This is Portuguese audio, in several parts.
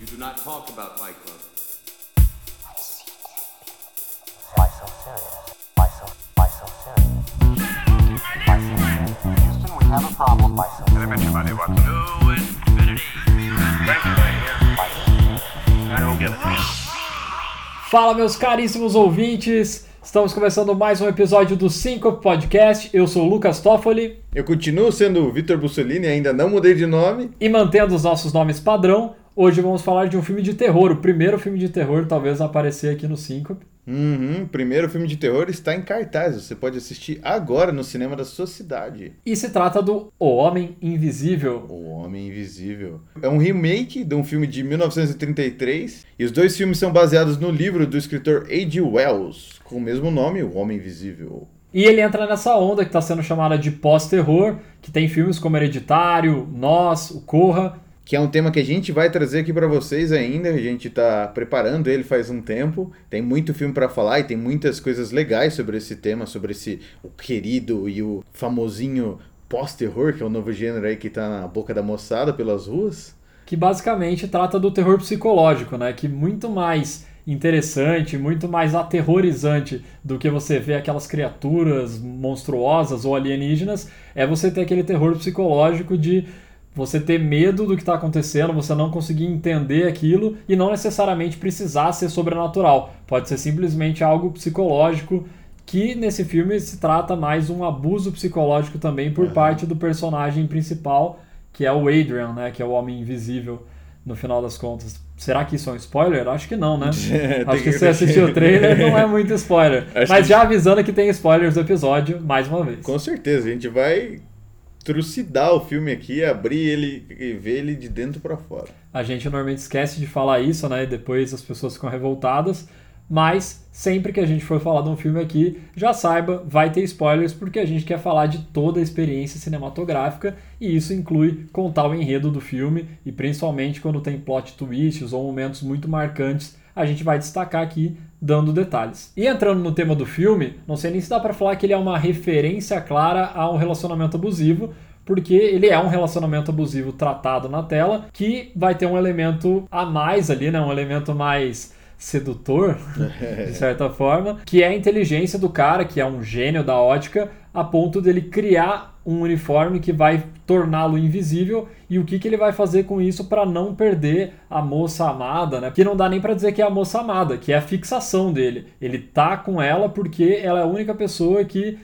You do not talk about Fight Club. Why so serious? Why so, why so serious? Why so serious? Houston, we have a problem. Why so serious? Money, Watson. To infinity. Thank you, Why so serious? I don't get it. Fala, meus caríssimos ouvintes! Estamos começando mais um episódio do Syncope Podcast. Eu sou o Lucas Toffoli Eu continuo sendo o Vitor Bussolini, ainda não mudei de nome. e mantendo os nossos nomes padrão, hoje vamos falar de um filme de terror, o primeiro filme de terror talvez a aparecer aqui no Syncope. Uhum, o primeiro filme de terror está em cartaz. Você pode assistir agora no cinema da sua cidade. E se trata do O Homem Invisível. O Homem Invisível. É um remake de um filme de 1933 e os dois filmes são baseados no livro do escritor A.G. Wells, com o mesmo nome, O Homem Invisível. E ele entra nessa onda que está sendo chamada de pós-terror, que tem filmes como Hereditário, Nós, O Corra, Que é um tema que a gente vai trazer aqui para vocês ainda. A gente tá preparando ele faz um tempo. Tem muito filme para falar e tem muitas coisas legais sobre esse tema, sobre esse o querido e o famosinho pós-terror, que é o novo gênero aí que tá na boca da moçada pelas ruas. que basicamente trata do terror psicológico, né? Que muito mais interessante, muito mais aterrorizante do que você ver aquelas criaturas monstruosas ou alienígenas, é você ter aquele terror psicológico de você ter medo do que está acontecendo, você não conseguir entender aquilo e não necessariamente precisar ser sobrenatural. Pode ser simplesmente algo psicológico que nesse filme se trata mais um abuso psicológico também por parte do personagem principal, que é o Adrian, né, que é o homem invisível no final das contas. Será que isso é um spoiler? Acho que não, né? Acho que que- se você assistiu o trailer não é muito spoiler. Acho Mas que- já avisando que tem spoilers do episódio, mais uma vez. Com certeza, a gente vai trucidar o filme aqui, abrir ele e ver ele de dentro para fora. A gente normalmente esquece de falar isso, né? E depois as pessoas ficam revoltadas. Mas sempre que a gente for falar de um filme aqui, já saiba, vai ter spoilers, porque a gente quer falar de toda a experiência cinematográfica e isso inclui contar o enredo do filme e principalmente quando tem plot twists ou momentos muito marcantes, a gente vai destacar aqui dando detalhes. E entrando no tema do filme, não sei nem se dá pra falar que ele é uma referência clara a um relacionamento abusivo, porque ele é um relacionamento abusivo tratado na tela, que vai ter um elemento a mais ali, né? Um elemento mais sedutor, de certa forma, que é a inteligência do cara, que é um gênio da ótica, a ponto dele criar um uniforme que vai torná-lo invisível e o que, que ele vai fazer com isso para não perder a moça amada, né? Que não dá nem para dizer que é a moça amada, que é a fixação dele. Ele tá com ela porque ela é a única pessoa que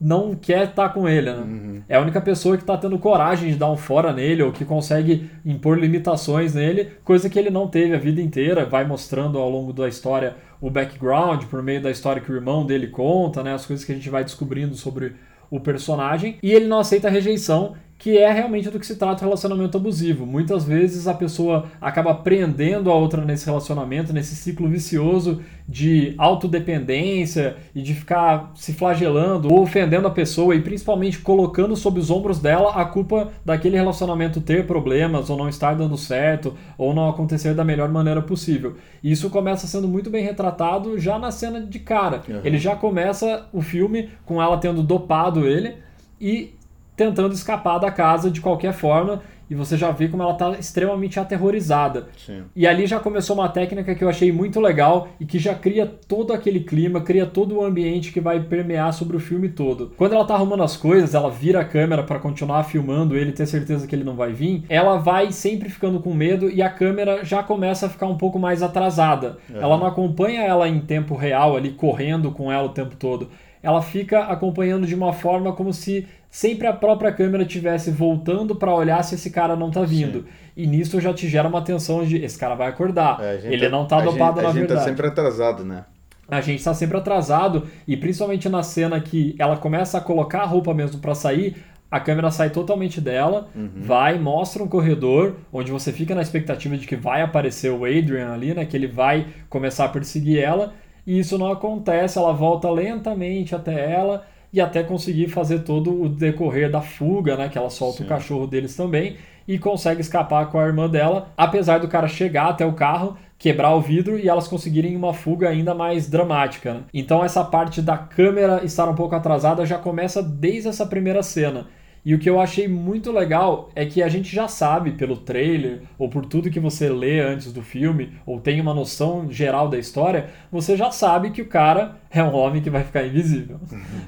não quer estar com ele, né? É a única pessoa que está tendo coragem de dar um fora nele ou que consegue impor limitações nele, coisa que ele não teve a vida inteira. Vai mostrando ao longo da história o background, por meio da história que o irmão dele conta, né? As coisas que a gente vai descobrindo sobre o personagem. E ele não aceita a rejeição, que é realmente do que se trata o relacionamento abusivo. Muitas vezes a pessoa acaba prendendo a outra nesse relacionamento, nesse ciclo vicioso de autodependência e de ficar se flagelando ou ofendendo a pessoa e principalmente colocando sob os ombros dela a culpa daquele relacionamento ter problemas ou não estar dando certo ou não acontecer da melhor maneira possível. E isso começa sendo muito bem retratado já na cena de cara. Uhum. Ele já começa o filme com ela tendo dopado ele e tentando escapar da casa de qualquer forma e você já vê como ela está extremamente aterrorizada. Sim. E ali já começou uma técnica que eu achei muito legal e que já cria todo aquele clima, cria todo o ambiente que vai permear sobre o filme todo. Quando ela tá arrumando as coisas, ela vira a câmera para continuar filmando ele, ter certeza que ele não vai vir. Ela vai sempre ficando com medo e a câmera já começa a ficar um pouco mais atrasada. Ela não acompanha ela em tempo real ali correndo com ela o tempo todo. Ela fica acompanhando de uma forma como se sempre a própria câmera estivesse voltando para olhar se esse cara não tá vindo. E nisso já te gera uma tensão de esse cara vai acordar. É, Ele não tá dopado na A gente verdade. tá sempre atrasado, né? A gente tá sempre atrasado e principalmente na cena que ela começa a colocar a roupa mesmo para sair, a câmera sai totalmente dela, vai, mostra um corredor onde você fica na expectativa de que vai aparecer o Adrian ali, né, que ele vai começar a perseguir ela, e isso não acontece, ela volta lentamente até ela e até conseguir fazer todo o decorrer da fuga, né, que ela solta o cachorro deles também e consegue escapar com a irmã dela, apesar do cara chegar até o carro, quebrar o vidro e elas conseguirem uma fuga ainda mais dramática. né? Então essa parte da câmera estar um pouco atrasada já começa desde essa primeira cena. E o que eu achei muito legal é que a gente já sabe pelo trailer, ou por tudo que você lê antes do filme, ou tem uma noção geral da história, você já sabe que o cara é um homem que vai ficar invisível.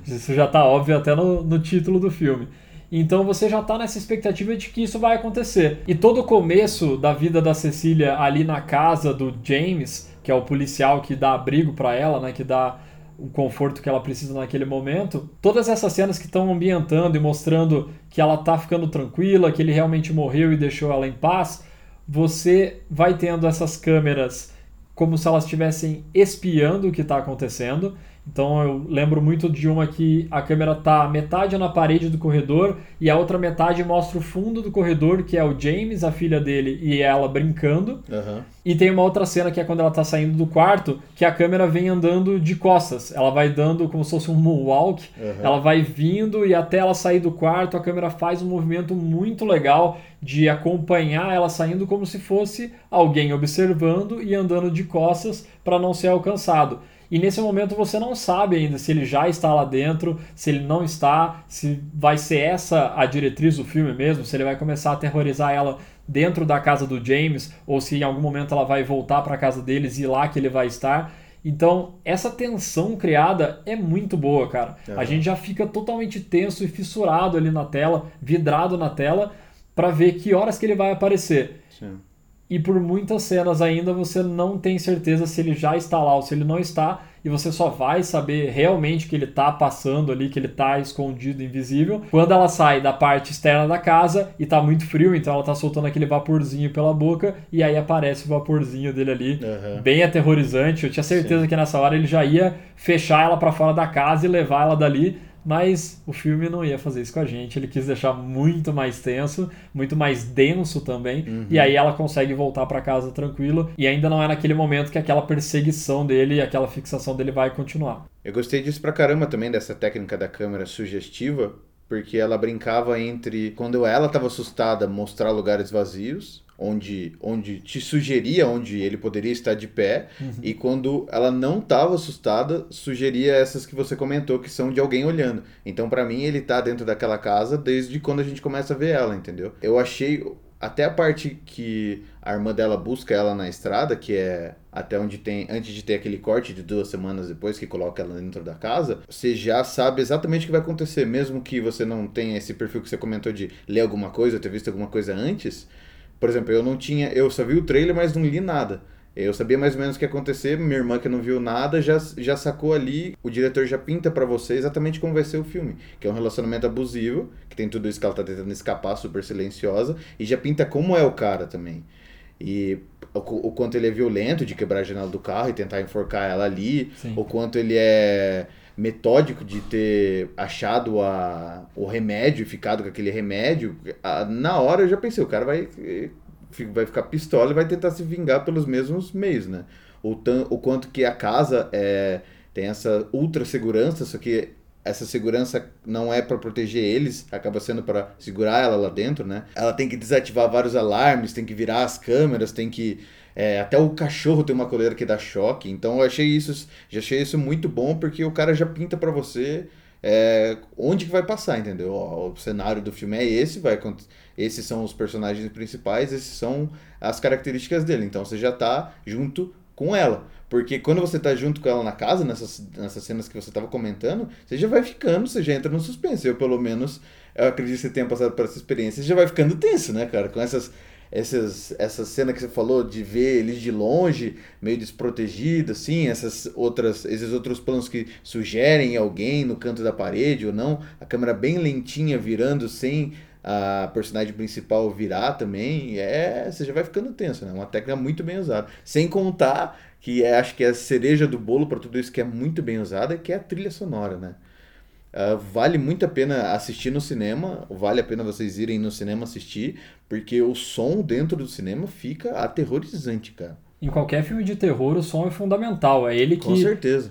Isso já tá óbvio até no, no título do filme. Então você já tá nessa expectativa de que isso vai acontecer. E todo o começo da vida da Cecília ali na casa do James, que é o policial que dá abrigo para ela, né, que dá o conforto que ela precisa naquele momento. Todas essas cenas que estão ambientando e mostrando que ela tá ficando tranquila, que ele realmente morreu e deixou ela em paz, você vai tendo essas câmeras como se elas estivessem espiando o que está acontecendo. Então eu lembro muito de uma que a câmera tá metade na parede do corredor e a outra metade mostra o fundo do corredor, que é o James, a filha dele, e ela brincando. Aham. E tem uma outra cena que é quando ela tá saindo do quarto, que a câmera vem andando de costas. Ela vai dando como se fosse um moonwalk. Uhum. Ela vai vindo e até ela sair do quarto, a câmera faz um movimento muito legal de acompanhar ela saindo como se fosse alguém observando e andando de costas para não ser alcançado. E nesse momento você não sabe ainda se ele já está lá dentro, se ele não está, se vai ser essa a diretriz do filme mesmo, se ele vai começar a aterrorizar ela dentro da casa do James, ou se em algum momento ela vai voltar para a casa deles e lá que ele vai estar. Então, essa tensão criada é muito boa, cara. A gente já fica totalmente tenso e fissurado ali na tela, vidrado na tela, para ver que horas que ele vai aparecer. Sim. E por muitas cenas ainda você não tem certeza se ele já está lá ou se ele não está, e você só vai saber realmente que ele está passando ali, que ele está escondido, invisível, quando ela sai da parte externa da casa e tá muito frio, então ela tá soltando aquele vaporzinho pela boca, e aí aparece o vaporzinho dele ali, Aham. bem aterrorizante. Eu tinha certeza que nessa hora ele já ia fechar ela para fora da casa e levar ela dali. Mas o filme não ia fazer isso com a gente. Ele quis deixar muito mais tenso, muito mais denso também. E aí ela consegue voltar para casa tranquilo. E ainda não é naquele momento que aquela perseguição dele, aquela fixação dele vai continuar. Eu gostei disso pra caramba também, dessa técnica da câmera sugestiva, porque ela brincava entre quando ela estava assustada, mostrar lugares vazios, onde, onde te sugeria onde ele poderia estar de pé, e quando ela não estava assustada, sugeria essas que você comentou, que são de alguém olhando. Então, pra mim, ele tá dentro daquela casa desde quando a gente começa a ver ela, entendeu? Eu achei até a parte que a irmã dela busca ela na estrada, que é até onde tem, antes de ter aquele corte de duas semanas depois que coloca ela dentro da casa, você já sabe exatamente o que vai acontecer, mesmo que você não tenha esse perfil que você comentou de ler alguma coisa, ter visto alguma coisa antes. Por exemplo, eu não tinha, eu só vi o trailer, mas não li nada. Eu sabia mais ou menos o que ia acontecer, minha irmã que não viu nada já, já sacou ali, o diretor já pinta pra você exatamente como vai ser o filme, que é um relacionamento abusivo, que tem tudo isso que ela tá tentando escapar, super silenciosa, e já pinta como é o cara também. E o, o quanto ele é violento de quebrar a janela do carro e tentar enforcar ela ali, Sim. o quanto ele é metódico de ter achado a, o remédio e ficado com aquele remédio. Ah, Na hora eu já pensei, o cara vai, vai ficar pistola e vai tentar se vingar pelos mesmos meios, né? O, tan, o quanto que a casa é, tem essa ultra segurança, só que essa segurança não é para proteger eles, acaba sendo para segurar ela lá dentro, né? Ela tem que desativar vários alarmes, tem que virar as câmeras, tem que é, até o cachorro tem uma coleira que dá choque. Então eu achei isso, já achei isso muito bom porque o cara já pinta para você é, onde que vai passar, entendeu? Ó, o cenário do filme é esse, vai esses são os personagens principais, esses são as características dele. Então você já tá junto com ela. Porque quando você tá junto com ela na casa, nessas, nessas cenas que você tava comentando, você já vai ficando, você já entra no suspense. Eu, pelo menos, eu acredito que você tenha passado por essa experiência, você já vai ficando tenso, né, cara? Com essas, essas, essa cena que você falou de ver eles de longe, meio desprotegido, assim, essas outras, esses outros planos que sugerem alguém no canto da parede ou não, a câmera bem lentinha virando sem a personagem principal virar também, é, você já vai ficando tenso, né? Uma técnica muito bem usada. Sem contar que é, acho que é a cereja do bolo para tudo isso que é muito bem usada, que é a trilha sonora, né? Ah, vale muito a pena assistir no cinema, vale a pena vocês irem no cinema assistir, porque o som dentro do cinema fica aterrorizante, cara. Em qualquer filme de terror, o som é fundamental. É ele que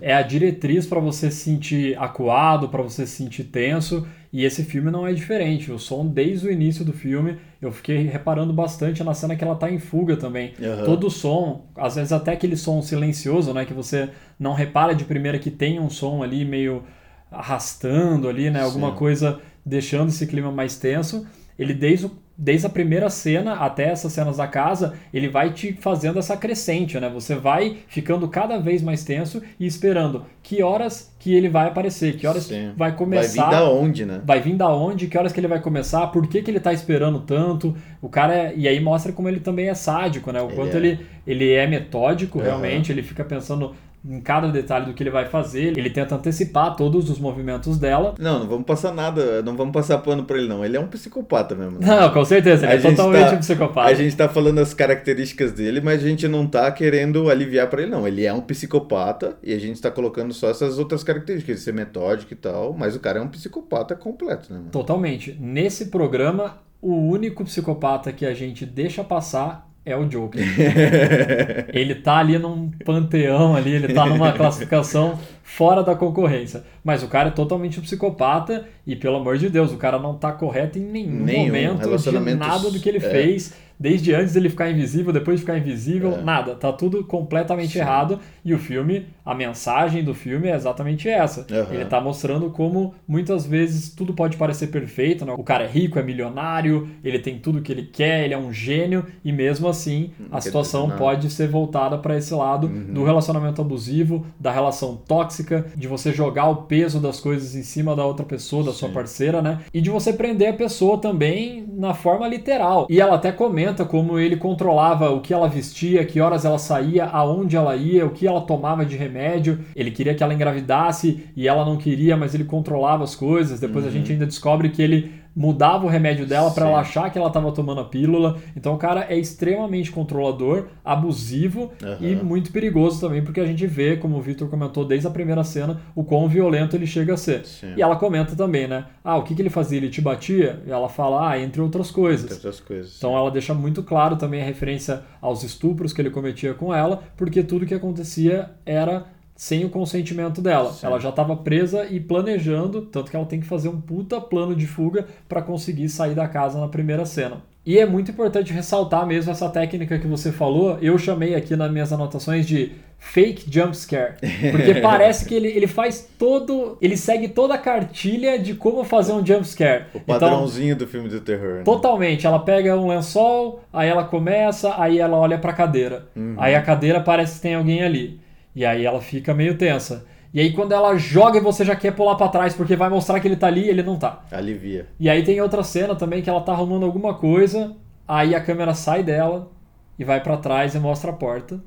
é a diretriz para você se sentir acuado, para você se sentir tenso. E esse filme não é diferente. O som, desde o início do filme, eu fiquei reparando bastante na cena que ela tá em fuga também. Aham. Todo o som, às vezes até aquele som silencioso, né? Que você não repara de primeira que tem um som ali meio arrastando ali, né? Alguma Sim. coisa deixando esse clima mais tenso. Ele desde, o, desde a primeira cena até essas cenas da casa, ele vai te fazendo essa crescente, né? Você vai ficando cada vez mais tenso e esperando que horas que ele vai aparecer, que horas Sim. vai começar. Vai vir da onde, né? Vai vir da onde, que horas que ele vai começar, por que, que ele tá esperando tanto. O cara é- E aí mostra como ele também é sádico, né? O Ele quanto é. ele, ele é metódico, Aham. realmente, ele fica pensando em cada detalhe do que ele vai fazer. Ele tenta antecipar todos os movimentos dela. Não, não vamos passar nada, não vamos passar pano pra ele, não. Ele é um psicopata mesmo. né? Não, com certeza, ele A é totalmente tá- um psicopata. A gente tá falando as características dele, mas a gente não tá querendo aliviar pra ele, não. Ele é um psicopata e a gente tá colocando só essas outras características, de ser metódico e tal, mas o cara é um psicopata completo, né, mano? Totalmente. Nesse programa, o único psicopata que a gente deixa passar é o Joker. ele tá ali num panteão ali, ele tá numa classificação fora da concorrência. Mas o cara é totalmente um psicopata e, pelo amor de Deus, o cara não tá correto em nenhum, Nenhum. momento de nada do que ele é. fez. Desde antes dele ficar invisível, depois de ficar invisível, É. nada. Tá tudo completamente Sim. errado. E o filme, a mensagem do filme é exatamente essa. Aham. Ele tá mostrando como muitas vezes tudo pode parecer perfeito, né? O cara é rico, é milionário, ele tem tudo que ele quer, ele é um gênio e mesmo assim a situação. Uhum. pode ser voltada para esse lado do relacionamento abusivo, da relação tóxica, de você jogar o peso das coisas em cima da outra pessoa, da sua Sim. parceira, né? E de você prender a pessoa também na forma literal. E ela até comenta como ele controlava o que ela vestia, que horas ela saía, aonde ela ia, o que ela tomava de remédio. Ele queria que ela engravidasse e ela não queria, mas ele controlava as coisas. Depois a gente ainda descobre que ele mudava o remédio dela para ela achar que ela estava tomando a pílula. Então o cara é extremamente controlador, abusivo Aham. e muito perigoso também, porque a gente vê, como o Victor comentou desde a primeira cena, o quão violento ele chega a ser. Sim. E ela comenta também, né? Ah, o que, que ele fazia? Ele te batia? E ela fala, ah, entre outras coisas. Entre outras coisas. Então ela deixa muito claro também a referência aos estupros que ele cometia com ela, porque tudo que acontecia era sem o consentimento dela. Sim. Ela já estava presa e planejando, tanto que ela tem que fazer um puta plano de fuga para conseguir sair da casa na primeira cena. E é muito importante ressaltar mesmo essa técnica que você falou. Eu chamei aqui nas minhas anotações de fake jump scare. Porque parece que ele, ele faz todo. Ele segue toda a cartilha de como fazer um jump scare. o Então, padrãozinho do filme do terror. né? Totalmente. Ela pega um lençol, aí ela começa, aí ela olha pra cadeira. Uhum. Aí a cadeira parece que tem alguém ali. E aí ela fica meio tensa. E aí quando ela joga, você já quer pular pra trás, porque vai mostrar que ele tá ali e ele não tá. Alivia. E aí tem outra cena também que ela tá arrumando alguma coisa, aí a câmera sai dela e vai pra trás e mostra a porta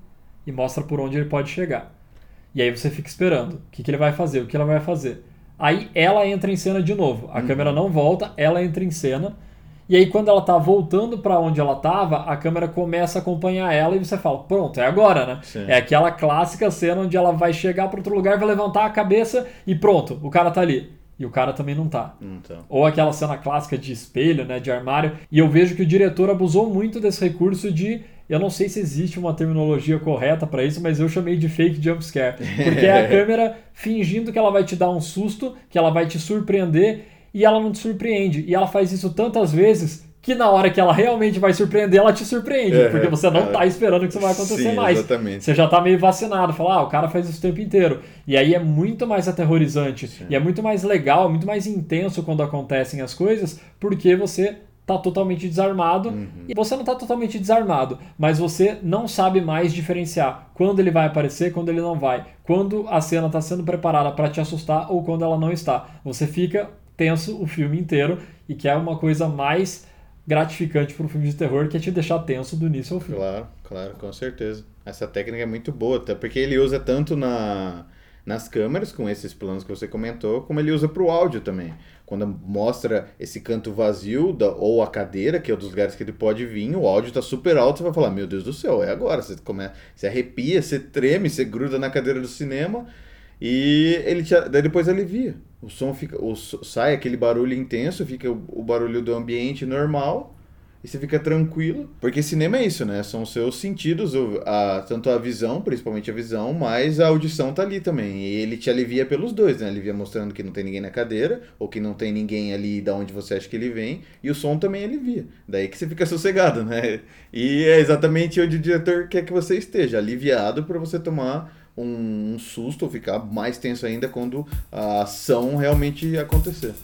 e mostra por onde ele pode chegar. E aí você fica esperando. O que, que ele vai fazer? O que ela vai fazer? Aí ela entra em cena de novo. A câmera não volta, ela entra em cena. E aí quando ela tá voltando pra onde ela tava, a câmera começa a acompanhar ela e você fala: "Pronto, é agora, né?" Sim. É aquela clássica cena onde ela vai chegar para outro lugar, vai levantar a cabeça e pronto, o cara tá ali. E o cara também não tá. Então. Ou aquela cena clássica de espelho, né, de armário. E eu vejo que o diretor abusou muito desse recurso de. Eu não sei se existe uma terminologia correta pra isso, mas eu chamei de fake jump scare. Porque é a câmera fingindo que ela vai te dar um susto, que ela vai te surpreender, e ela não te surpreende. E ela faz isso tantas vezes que na hora que ela realmente vai surpreender, ela te surpreende. Uhum. Porque você não Ela- tá esperando que isso vai acontecer Sim, mais. exatamente. Você já tá meio vacinado, fala, ah, o cara faz isso o tempo inteiro. E aí é muito mais aterrorizante. E é muito mais legal, muito mais intenso quando acontecem as coisas, porque você tá totalmente desarmado. Uhum. E você não tá totalmente desarmado, mas você não sabe mais diferenciar quando ele vai aparecer, quando ele não vai. Quando a cena tá sendo preparada para te assustar ou quando ela não está. Você fica tenso o filme inteiro e que é uma coisa mais gratificante para um filme de terror que é te deixar tenso do início ao fim. Claro, claro, com certeza. Essa técnica é muito boa, até porque ele usa tanto na, nas câmeras, com esses planos que você comentou, como ele usa para o áudio também. Quando mostra esse canto vazio da, ou a cadeira, que é um dos lugares que ele pode vir, o áudio tá super alto, você vai falar, meu Deus do céu, é agora. Você, come, você arrepia, você treme, você gruda na cadeira do cinema e ele te, daí depois alivia. O som fica, o, sai aquele barulho intenso, fica o, o barulho do ambiente normal e você fica tranquilo. Porque cinema é isso, né? São os seus sentidos, a, tanto a visão, principalmente a visão, mas a audição tá ali também. E ele te alivia pelos dois, né? Alivia mostrando que não tem ninguém na cadeira, ou que não tem ninguém ali da onde você acha que ele vem, e o som também alivia. Daí que você fica sossegado, né? E é exatamente onde o diretor quer que você esteja, aliviado para você tomar um, um susto, ficar mais tenso ainda quando a ação realmente acontecer.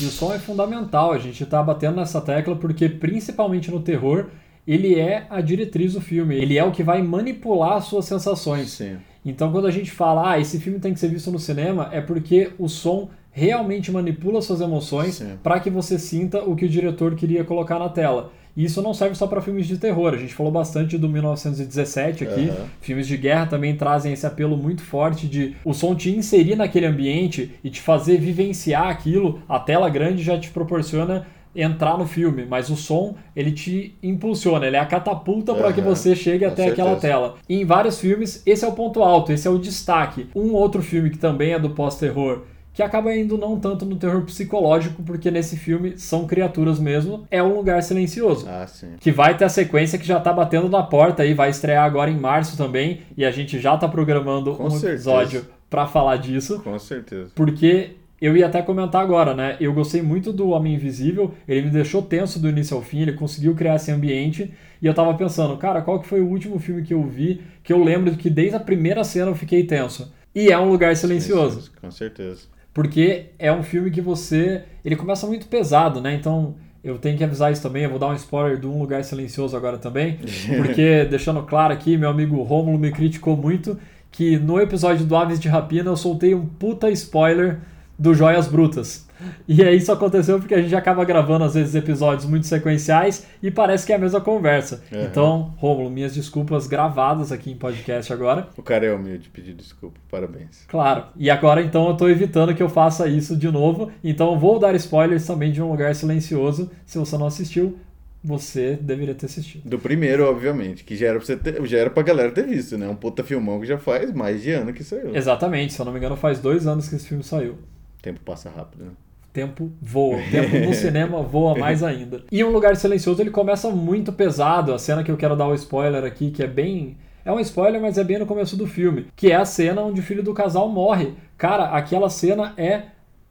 E o som é fundamental, a gente está batendo nessa tecla porque, principalmente no terror, ele é a diretriz do filme, ele é o que vai manipular as suas sensações. Sim. Então, quando a gente fala, ah, esse filme tem que ser visto no cinema, é porque o som realmente manipula suas emoções para que você sinta o que o diretor queria colocar na tela. E isso não serve só para filmes de terror. A gente falou bastante do 1917 aqui. Aham. Filmes de guerra também trazem esse apelo muito forte de o som te inserir naquele ambiente e te fazer vivenciar aquilo. A tela grande já te proporciona entrar no filme, mas o som ele te impulsiona, ele é a catapulta para que você chegue com até aquela certeza. tela. E em vários filmes, esse é o ponto alto, esse é o destaque. Um outro filme que também é do pós-terror, que acaba indo não tanto no terror psicológico, porque nesse filme são criaturas mesmo, é Um Lugar Silencioso. Ah, sim. Que vai ter a sequência que já tá batendo na porta aí, vai estrear agora em março também, e a gente já tá programando Com um certeza. episódio pra falar disso. Com certeza. Porque eu ia até comentar agora, né? Eu gostei muito do Homem Invisível, ele me deixou tenso do início ao fim, ele conseguiu criar esse ambiente, e eu tava pensando, cara, qual que foi o último filme que eu vi que eu lembro que desde a primeira cena eu fiquei tenso? E é Um Lugar Silencioso. Com certeza. Porque é um filme que você. Ele começa muito pesado, né? Então eu tenho que avisar isso também. Eu vou dar um spoiler de Um Lugar Silencioso agora também. Porque, deixando claro aqui, meu amigo Rômulo me criticou muito que no episódio do Aves de Rapina eu soltei um puta spoiler do Joias Brutas. E aí isso aconteceu porque a gente acaba gravando às vezes episódios muito sequenciais e parece que é a mesma conversa. Uhum. Então, Rômulo, minhas desculpas gravadas aqui em podcast agora. O cara é humilde, pedir desculpa. Parabéns. Claro. E agora então eu tô evitando que eu faça isso de novo. Então eu vou dar spoilers também de Um Lugar Silencioso. Se você não assistiu, você deveria ter assistido. Do primeiro, obviamente, que já era pra, você ter, já era pra galera ter visto, né? Um puta filmão que já faz mais de ano que saiu. Exatamente, se eu não me engano, faz dois anos que esse filme saiu. O tempo passa rápido, né? Tempo voa. O tempo no cinema voa mais ainda. E Um Lugar Silencioso ele começa muito pesado. A cena que eu quero dar o spoiler aqui, que é bem. É um spoiler, mas é bem no começo do filme. Que é a cena onde o filho do casal morre. Cara, aquela cena é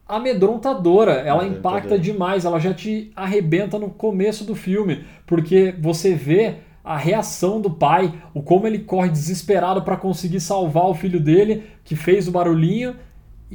amedrontadora. Ela Amedrontadora. impacta demais. Ela já te arrebenta no começo do filme. Porque você vê a reação do pai, o como ele corre desesperado para conseguir salvar o filho dele, que fez o barulhinho.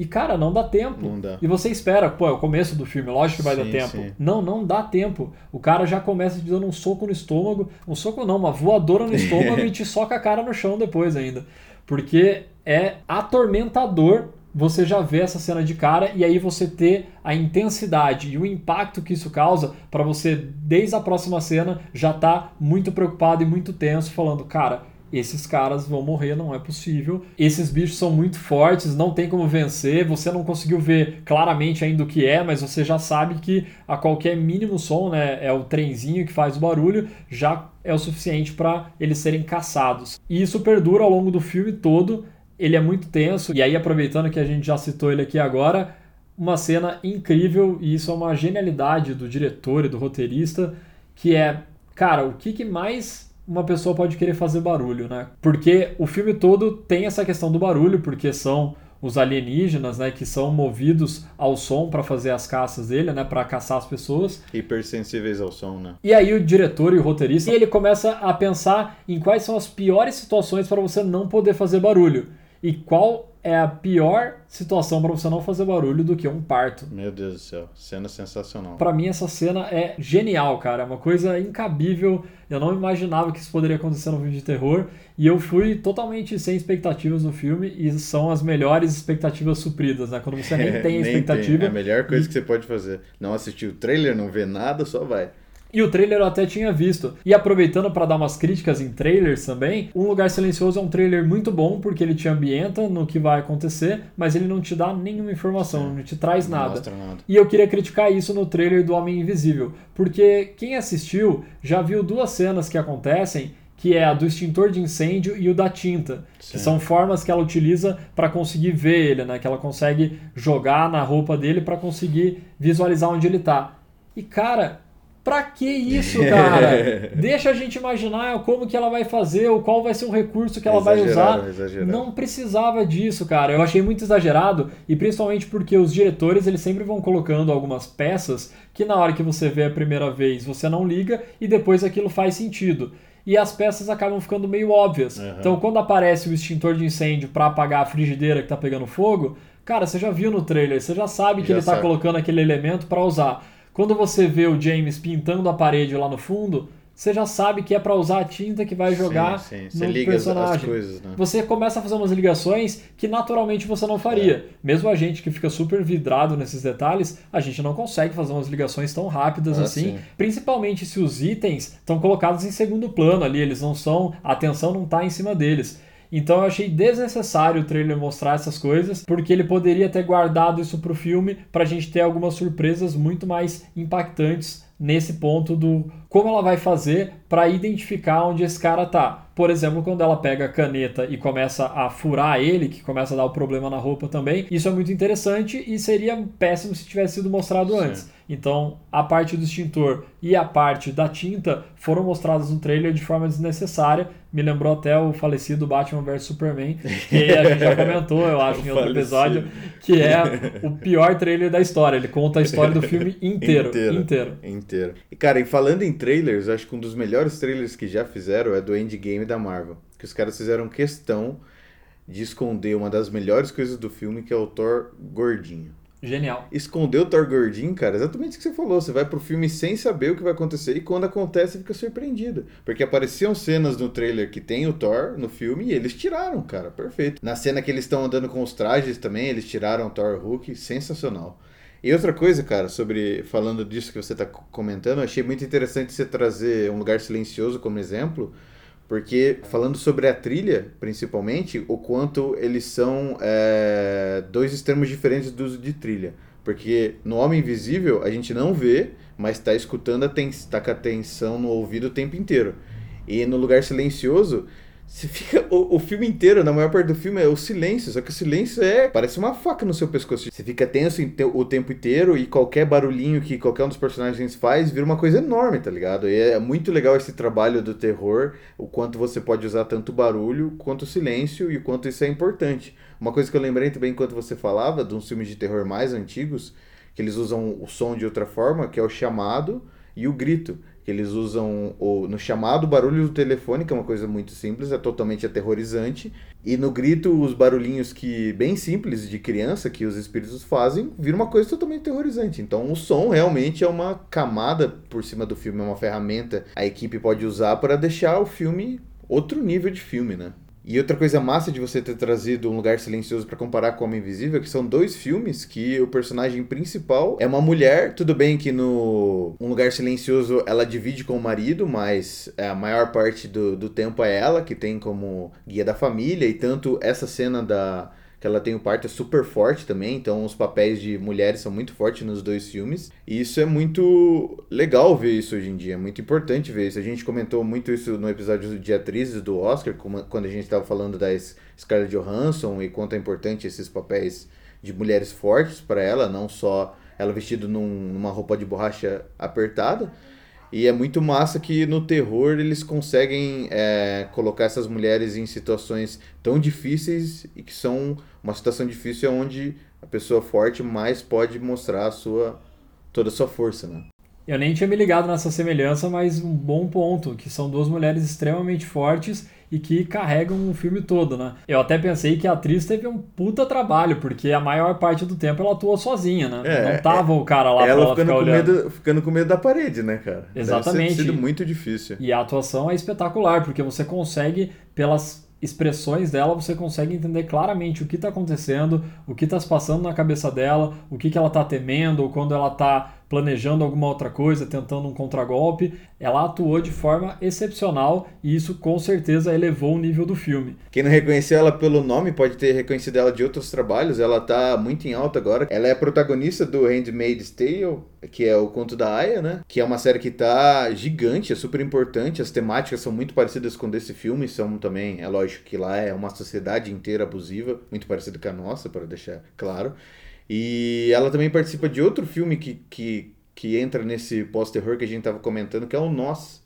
E, cara, não dá tempo. Não dá. E você espera, pô, é o começo do filme, lógico que vai Sim, dar tempo. sim. Não, não dá tempo. O cara já começa te dando um soco no estômago. Um soco não, uma voadora no estômago e te soca a cara no chão depois ainda. Porque é atormentador você já ver essa cena de cara e aí você ter a intensidade e o impacto que isso causa para você, desde a próxima cena, já tá muito preocupado e muito tenso, falando, cara, esses caras vão morrer, não é possível. Esses bichos são muito fortes, não tem como vencer. Você não conseguiu ver claramente ainda o que é, mas você já sabe que a qualquer mínimo som, né, é o trenzinho que faz o barulho, já é o suficiente para eles serem caçados. E isso perdura ao longo do filme todo. Ele é muito tenso. E aí, aproveitando que a gente já citou ele aqui agora, uma cena incrível, e isso é uma genialidade do diretor e do roteirista, que é, cara, o que, que mais uma pessoa pode querer fazer barulho, né? Porque o filme todo tem essa questão do barulho, porque são os alienígenas, né, que são movidos ao som para fazer as caças dele, né, para caçar as pessoas. Hipersensíveis ao som, né? E aí o diretor e o roteirista, ele começa a pensar em quais são as piores situações para você não poder fazer barulho. E qual é a pior situação para você não fazer barulho do que um parto. Meu Deus do céu. Cena sensacional. Pra mim essa cena é genial, cara, é uma coisa incabível. Eu não imaginava que isso poderia acontecer no filme de terror e eu fui totalmente sem expectativas no filme e são as melhores expectativas supridas, né? Quando você nem tem a expectativa. É a melhor coisa que você pode fazer. Não assistir o trailer, não ver nada, só vai. E o trailer eu até tinha visto. E aproveitando para dar umas críticas em trailers também, Um Lugar Silencioso é um trailer muito bom porque ele te ambienta no que vai acontecer, mas ele não te dá nenhuma informação, não te traz Não nada. nada. E eu queria criticar isso no trailer do Homem Invisível, porque quem assistiu já viu duas cenas que acontecem, que é a do extintor de incêndio e o da tinta, Sim. que são formas que ela utiliza para conseguir ver ele, né? Que ela consegue jogar na roupa dele para conseguir visualizar onde ele tá. E cara, pra que isso, cara? Deixa a gente imaginar como que ela vai fazer, ou qual vai ser o recurso que ela vai Exagerado, usar. exagerado. Não precisava disso, cara. Eu achei muito exagerado e principalmente porque os diretores eles sempre vão colocando algumas peças que na hora que você vê a primeira vez você não liga e depois aquilo faz sentido. E as peças acabam ficando meio óbvias. Uhum. Então quando aparece o extintor de incêndio para apagar a frigideira que tá pegando fogo, Cara, você já viu no trailer, você já sabe que Já ele tá sabe. colocando aquele elemento pra usar. Quando você vê o James pintando a parede lá no fundo, você já sabe que é pra usar a tinta que vai jogar Sim, sim. Você no liga as, as personagem. coisas, né? Você começa a fazer umas ligações que naturalmente você não faria. É. Mesmo a gente que fica super vidrado nesses detalhes, a gente não consegue fazer umas ligações tão rápidas Ah, assim. sim. Principalmente se os itens estão colocados em segundo plano ali, eles não são. A atenção não está em cima deles. Então eu achei desnecessário o trailer mostrar essas coisas, porque ele poderia ter guardado isso pro filme pra gente ter algumas surpresas muito mais impactantes nesse ponto do como ela vai fazer para identificar onde esse cara tá. Por exemplo, quando ela pega a caneta e começa a furar ele, que começa a dar o problema na roupa também, isso é muito interessante e seria péssimo se tivesse sido mostrado antes. Então, a parte do extintor e a parte da tinta foram mostradas no trailer de forma desnecessária. Me lembrou até o falecido Batman vs Superman, que a gente já comentou, eu acho, em outro Falecido. episódio, que é o pior trailer da história. Ele conta a história do filme inteiro. Inteiro. inteiro. Inteiro. E, cara, e falando em trailers, acho que um dos melhores trailers que já fizeram é do Endgame da Marvel. Que os caras fizeram questão de esconder uma das melhores coisas do filme, que é o Thor gordinho. Genial. Esconder o Thor gordinho, cara, exatamente o que você falou. Você vai pro filme sem saber o que vai acontecer e quando acontece fica surpreendido. Porque apareciam cenas no trailer que tem o Thor no filme e eles tiraram, cara, perfeito. Na cena que eles estão andando com os trajes também, eles tiraram o Thor Hulk, sensacional. E outra coisa, cara, sobre falando disso que você tá comentando, achei muito interessante você trazer um lugar silencioso como exemplo, porque falando sobre a trilha, principalmente, o quanto eles são é, dois extremos diferentes do uso de trilha. Porque no Homem Invisível a gente não vê, mas está escutando, está com a atenção no ouvido o tempo inteiro. E no Lugar Silencioso, você fica. O, o filme inteiro, na maior parte do filme, é o silêncio. Só que o silêncio é. Parece uma faca no seu pescoço. Você fica tenso o tempo inteiro e qualquer barulhinho que qualquer um dos personagens faz vira uma coisa enorme, tá ligado? E é muito legal esse trabalho do terror, o quanto você pode usar tanto barulho quanto silêncio e o quanto isso é importante. Uma coisa que eu lembrei também enquanto você falava, de uns filmes de terror mais antigos, que eles usam o som de outra forma, que é o chamado e o grito. Que eles usam o, no chamado barulho do telefone, que é uma coisa muito simples, é totalmente aterrorizante. E no grito, os barulhinhos que bem simples de criança que os espíritos fazem, vira uma coisa totalmente aterrorizante. Então o som realmente é uma camada por cima do filme, é uma ferramenta a equipe pode usar para deixar o filme outro nível de filme, né? E outra coisa massa de você ter trazido Um Lugar Silencioso para comparar com Homem Invisível é que são dois filmes que o personagem principal é uma mulher. Tudo bem que no Um Lugar Silencioso ela divide com o marido, mas é, a maior parte do, do tempo é ela que tem como guia da família. E tanto essa cena da que ela tem o parto é super forte também, então os papéis de mulheres são muito fortes nos dois filmes. E isso é muito legal ver isso hoje em dia, é muito importante ver isso. A gente comentou muito isso no episódio de atrizes do Oscar, quando a gente estava falando da Scarlett Johansson e quanto é importante esses papéis de mulheres fortes para ela, não só ela vestida num- numa roupa de borracha apertada. E é muito massa que no terror eles conseguem é, colocar essas mulheres em situações tão difíceis e que são uma situação difícil onde a pessoa forte mais pode mostrar a sua toda a sua força, né? Eu nem tinha me ligado nessa semelhança, mas um bom ponto, que são duas mulheres extremamente fortes e que carregam o filme todo, né? Eu até pensei que a atriz teve um puta trabalho, porque a maior parte do tempo ela atuou sozinha, né? É, Não tava o cara lá pra ela ela ficando com, olhando. medo, ficando com medo da parede, né, cara? Exatamente. Deve sido muito difícil. E a atuação é espetacular, porque você consegue, pelas expressões dela, você consegue entender claramente o que está acontecendo, o que está se passando na cabeça dela, o que, que ela está temendo, ou quando ela está planejando alguma outra coisa, tentando um contragolpe. Ela atuou de forma excepcional e isso com certeza elevou o nível do filme. Quem não reconheceu ela pelo nome pode ter reconhecido ela de outros trabalhos. Ela tá muito em alta agora. Ela é protagonista do Handmaid's Tale, que é o conto da Aya, né? Que é uma série que tá gigante, é super importante. As temáticas são muito parecidas com desse filme, são também, é lógico que lá é uma sociedade inteira abusiva, muito parecida com a nossa, para deixar claro. E ela também participa de outro filme que, que, que entra nesse pós-terror que a gente tava comentando, que é o Nós.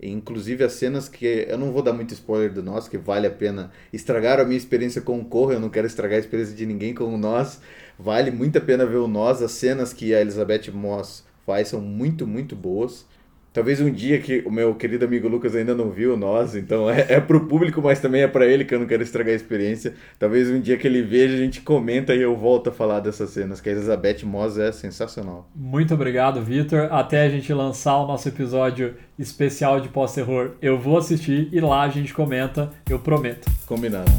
Inclusive as cenas que. Eu não vou dar muito spoiler do Nós, que vale a pena. Estragaram a minha experiência com o Corra, eu não quero estragar a experiência de ninguém com o Nós. Vale muito a pena ver o Nós. As cenas que a Elizabeth Moss faz são muito, muito boas. Talvez um dia que o meu querido amigo Lucas ainda não viu nós, então é, é pro público, mas também é para ele que eu não quero estragar a experiência. Talvez um dia que ele veja, a gente comenta e eu volto a falar dessas cenas, que a Elizabeth Moss é sensacional. Muito obrigado, Vitor. Até a gente lançar o nosso episódio especial de pós-terror, eu vou assistir e lá a gente comenta, eu prometo. Combinado.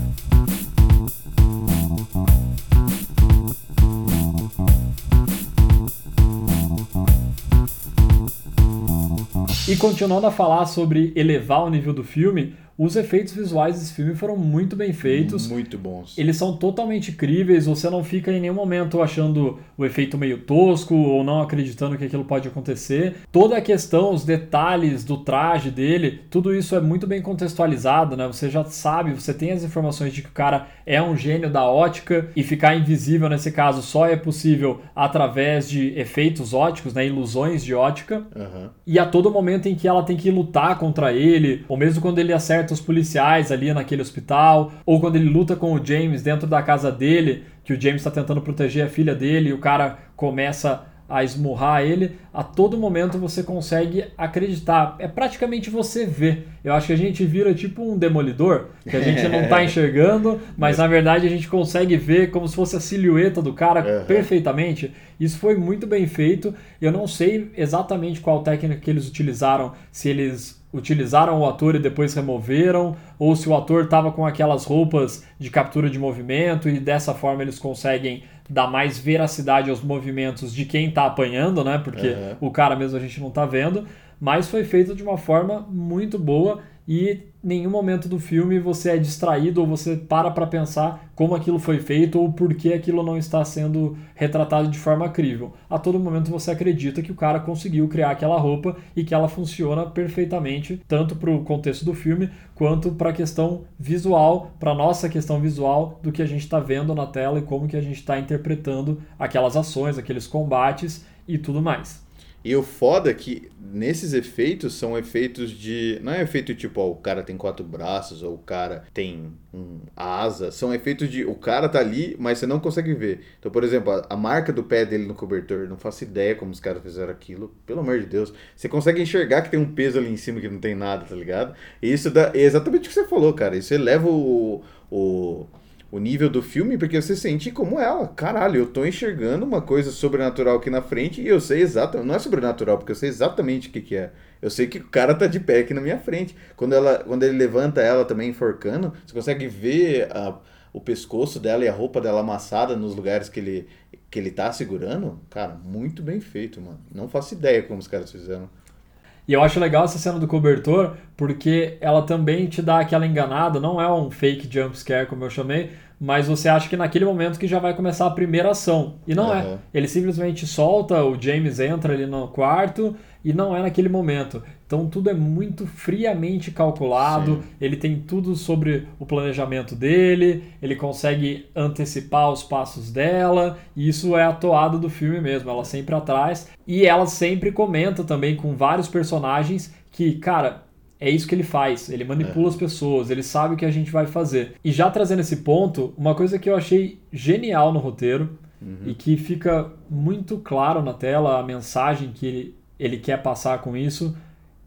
E continuando a falar sobre elevar o nível do filme, os efeitos visuais desse filme foram muito bem feitos. Muito bons. Eles são totalmente críveis, você não fica em nenhum momento achando o efeito meio tosco ou não acreditando que aquilo pode acontecer. Toda a questão, os detalhes do traje dele, tudo isso é muito bem contextualizado, né? Você já sabe, você tem as informações de que o cara é um gênio da ótica e ficar invisível nesse caso só é possível através de efeitos óticos, né? Ilusões de ótica. Aham. E a todo momento em que ela tem que lutar contra ele, ou mesmo quando ele acerta os policiais ali naquele hospital, ou quando ele luta com o James dentro da casa dele, que o James está tentando proteger a filha dele e o cara começa a esmurrar ele, a todo momento você consegue acreditar. É praticamente você ver. Eu acho que a gente vira tipo um demolidor, que a gente não tá enxergando, mas na verdade a gente consegue ver como se fosse a silhueta do cara Uhum. perfeitamente. Isso foi muito bem feito. Eu não sei exatamente qual técnica que eles utilizaram, se eles utilizaram o ator e depois removeram, ou se o ator estava com aquelas roupas de captura de movimento e dessa forma eles conseguem dar mais veracidade aos movimentos de quem está apanhando, né? Porque Uhum. o cara mesmo a gente não está vendo, mas foi feito de uma forma muito boa e nenhum momento do filme você é distraído ou você para para pensar como aquilo foi feito ou por que aquilo não está sendo retratado de forma crível. A todo momento você acredita que o cara conseguiu criar aquela roupa e que ela funciona perfeitamente, tanto para o contexto do filme quanto para a questão visual, para nossa questão visual do que a gente está vendo na tela e como que a gente está interpretando aquelas ações, aqueles combates e tudo mais. E o foda é que nesses efeitos são efeitos de. Não é efeito tipo, ó, o cara tem quatro braços ou o cara tem um asa. São efeitos de. O cara tá ali, mas você não consegue ver. Então, por exemplo, a, a marca do pé dele no cobertor, não faço ideia como os caras fizeram aquilo. Pelo amor de Deus. Você consegue enxergar que tem um peso ali em cima que não tem nada, tá ligado? E isso dá. É exatamente o que você falou, cara. Isso eleva o. o o nível do filme, porque você sente como ela. Caralho, eu tô enxergando uma coisa sobrenatural aqui na frente e eu sei exatamente. Não é sobrenatural, porque eu sei exatamente o que, que é. Eu sei que o cara tá de pé aqui na minha frente. Quando, ela, quando ele levanta ela também enforcando, você consegue ver a- o pescoço dela e a roupa dela amassada nos lugares que ele, que ele tá segurando. Cara, muito bem feito, mano. Não faço ideia como os caras fizeram. E eu acho legal essa cena do cobertor, porque ela também te dá aquela enganada, não é um fake jump scare, como eu chamei, mas você acha que naquele momento que já vai começar a primeira ação. E não é. Aham. Ele simplesmente solta, o James entra ali no quarto e não é naquele momento. Então tudo é muito friamente calculado, Sim. ele tem tudo sobre o planejamento dele, ele consegue antecipar os passos dela, e isso é a toada do filme mesmo, ela sempre atrás. E ela sempre comenta também com vários personagens que, cara, é isso que ele faz, ele manipula as pessoas, ele sabe o que a gente vai fazer. E já trazendo esse ponto, uma coisa que eu achei genial no roteiro e que fica muito claro na tela a mensagem que ele, ele quer passar com isso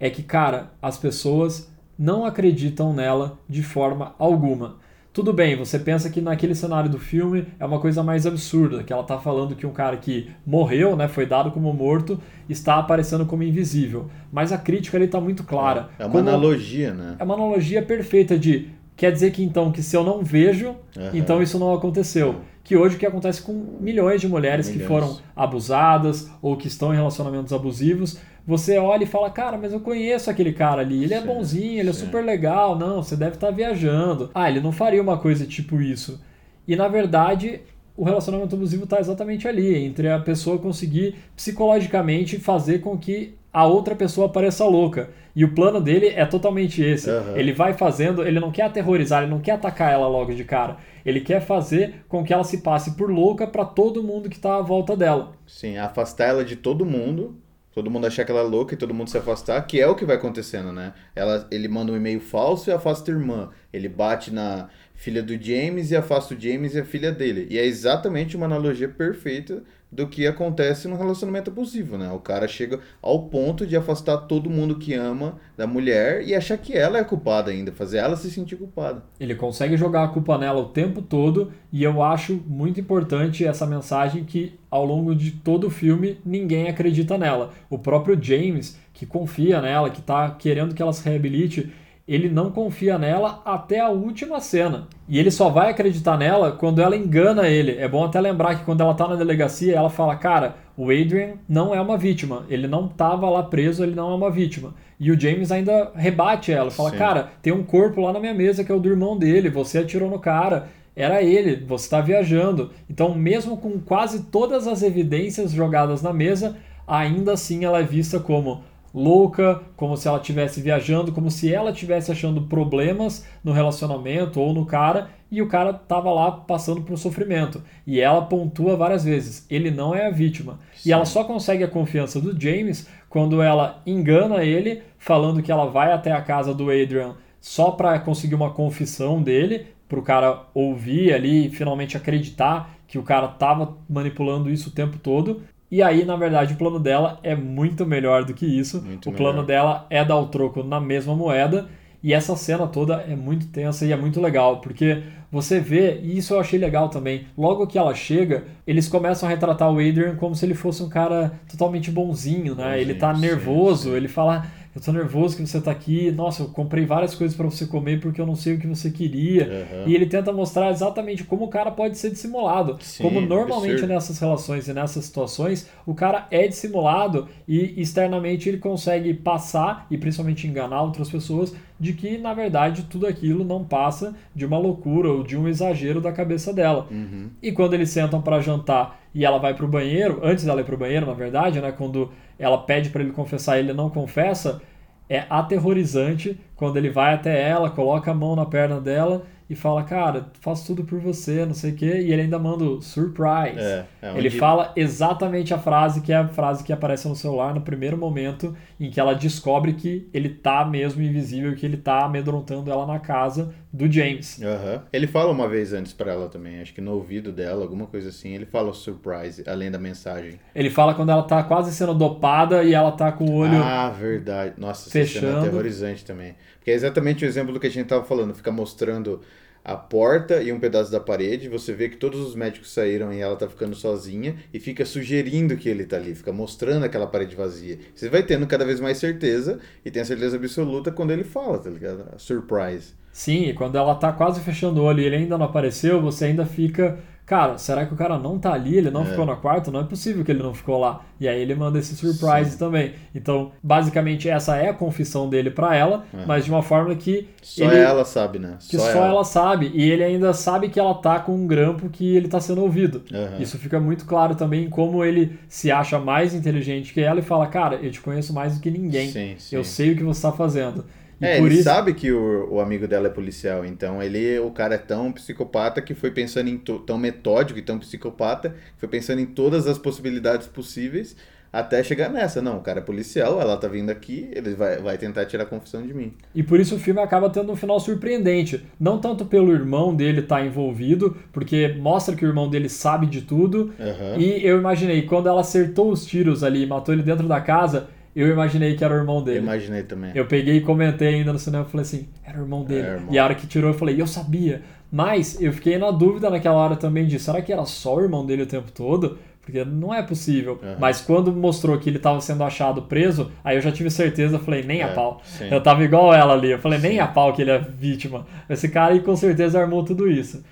é que, cara, as pessoas não acreditam nela de forma alguma. Tudo bem, você pensa que naquele cenário do filme é uma coisa mais absurda, que ela tá falando que um cara que morreu, né, foi dado como morto, está aparecendo como invisível. Mas a crítica ali tá muito clara. É uma Como- analogia, né? é uma analogia perfeita de quer dizer que então que se eu não vejo, Aham. então isso não aconteceu. Que hoje o que acontece com milhões de mulheres que Milhões. foram abusadas ou que estão em relacionamentos abusivos, você olha e fala, cara, mas eu conheço aquele cara ali, ele é Sim, bonzinho, ele é sim. super legal, não, você deve estar viajando. Ah, ele não faria uma coisa tipo isso. E na verdade, o relacionamento abusivo está exatamente ali, entre a pessoa conseguir psicologicamente fazer com que a outra pessoa pareça louca. E o plano dele é totalmente esse. Aham. Ele vai fazendo, ele não quer aterrorizar, ele não quer atacar ela logo de cara. Ele quer fazer com que ela se passe por louca para todo mundo que está à volta dela. Sim, afastar ela de todo mundo. Todo mundo achar que ela é louca e todo mundo se afastar, que é o que vai acontecendo, né? Ela, ele manda um e-mail falso e afasta a irmã. Ele bate na filha do James e afasta o James e a filha dele. E é exatamente uma analogia perfeita do que acontece no relacionamento abusivo, né? O cara chega ao ponto de afastar todo mundo que ama da mulher e achar que ela é culpada ainda, fazer ela se sentir culpada. Ele consegue jogar a culpa nela o tempo todo e eu acho muito importante essa mensagem que ao longo de todo o filme ninguém acredita nela. O próprio James, que confia nela, que tá querendo que ela se reabilite, ele não confia nela até a última cena. E ele só vai acreditar nela quando ela engana ele. É bom até lembrar que quando ela tá na delegacia, ela fala: Cara, o Adrian não é uma vítima. Ele não tava lá preso, ele não é uma vítima. E o James ainda rebate ela: Fala, Sim. Cara, tem um corpo lá na minha mesa que é o do irmão dele. Você atirou no cara. Era ele, você está viajando. Então, mesmo com quase todas as evidências jogadas na mesa, ainda assim ela é vista como louca, como se ela estivesse viajando, como se ela estivesse achando problemas no relacionamento ou no cara e o cara tava lá passando por um sofrimento. E ela pontua várias vezes: ele não é a vítima. E ela só consegue a confiança do James quando ela engana ele, falando que ela vai até a casa do Adrian só para conseguir uma confissão dele, para o cara ouvir ali e finalmente acreditar que o cara tava manipulando isso o tempo todo. E aí, na verdade, o plano dela é muito melhor do que isso. Muito o plano melhor. dela é dar o troco na mesma moeda. E essa cena toda é muito tensa e é muito legal, porque você vê, e isso eu achei legal também, logo que ela chega, eles começam a retratar o Adrian como se ele fosse um cara totalmente bonzinho, né? ele tá Bonzinho, sim, nervoso, sim. ele fala, eu tô nervoso que você tá aqui, nossa, eu comprei várias coisas para você comer porque eu não sei o que você queria. Aham. E ele tenta mostrar exatamente como o cara pode ser dissimulado. Sim, como normalmente nessas relações e nessas situações, o cara é dissimulado e externamente ele consegue passar e principalmente enganar outras pessoas de que na verdade tudo aquilo não passa de uma loucura ou de um exagero da cabeça dela. Uhum. E quando eles sentam para jantar e ela vai pro banheiro, antes dela ir pro banheiro, na verdade, né, quando ela pede para ele confessar e ele não confessa, é aterrorizante quando ele vai até ela, coloca a mão na perna dela e fala, cara, faço tudo por você, não sei o quê, e ele ainda manda o surprise. É, é Ele fala exatamente a frase que é a frase que aparece no celular no primeiro momento em que ela descobre que ele tá mesmo invisível, que ele tá amedrontando ela na casa do James. Aham. Ele fala uma vez antes pra ela também, acho que no ouvido dela, alguma coisa assim. Ele fala o surprise, além da mensagem. Ele fala quando ela tá quase sendo dopada e ela tá com o olho. Ah, verdade. Nossa, essa cena fechando. é aterrorizante também. Porque é exatamente o exemplo do que a gente tava falando. Fica mostrando a porta e um pedaço da parede. Você vê que todos os médicos saíram e ela tá ficando sozinha. E fica sugerindo que ele tá ali. Fica mostrando aquela parede vazia. Você vai tendo cada vez mais certeza. E tem a certeza absoluta quando ele fala, tá ligado? Surprise. Sim, e quando ela tá quase fechando o olho e ele ainda não apareceu, você ainda fica. Cara, será que o cara não tá ali? Ele não É. ficou no quarto? Não é possível que ele não ficou lá. E aí ele manda esse surprise Sim. também. Então, basicamente, essa é a confissão dele pra ela, É. mas de uma forma que. Só ele, ela sabe, né? Que só, ela. sabe. E ele ainda sabe que ela tá com um grampo que ele tá sendo ouvido. Aham. Isso fica muito claro também em como ele se acha mais inteligente que ela e fala: Cara, eu te conheço mais do que ninguém. Sim, sim. Eu sei o que você tá fazendo. E É, ele isso. sabe que o, o amigo dela é policial, então ele, o cara é tão psicopata que foi pensando em to- tão metódico e tão psicopata, que foi pensando em todas as possibilidades possíveis até chegar nessa. Não, o cara é policial, ela tá vindo aqui, ele vai, vai tentar tirar a confissão de mim. E por isso o filme acaba tendo um final surpreendente. Não tanto pelo irmão dele estar envolvido, porque mostra que o irmão dele sabe de tudo. Aham. E eu imaginei, quando ela acertou os tiros ali e matou ele dentro da casa, eu imaginei que era o irmão Eu dele. imaginei também. Eu peguei e comentei ainda no cinema e falei assim, era o irmão dele. É, irmão. E a hora que tirou eu falei, eu sabia. Mas eu fiquei na dúvida naquela hora também de, será que era só o irmão dele o tempo todo? Porque não é possível. Aham. Mas quando mostrou que ele estava sendo achado preso, aí eu já tive certeza, eu falei, nem a É, pau. sim. Eu tava igual ela ali, eu falei, nem a pau que ele é vítima. Esse cara aí com certeza armou tudo isso.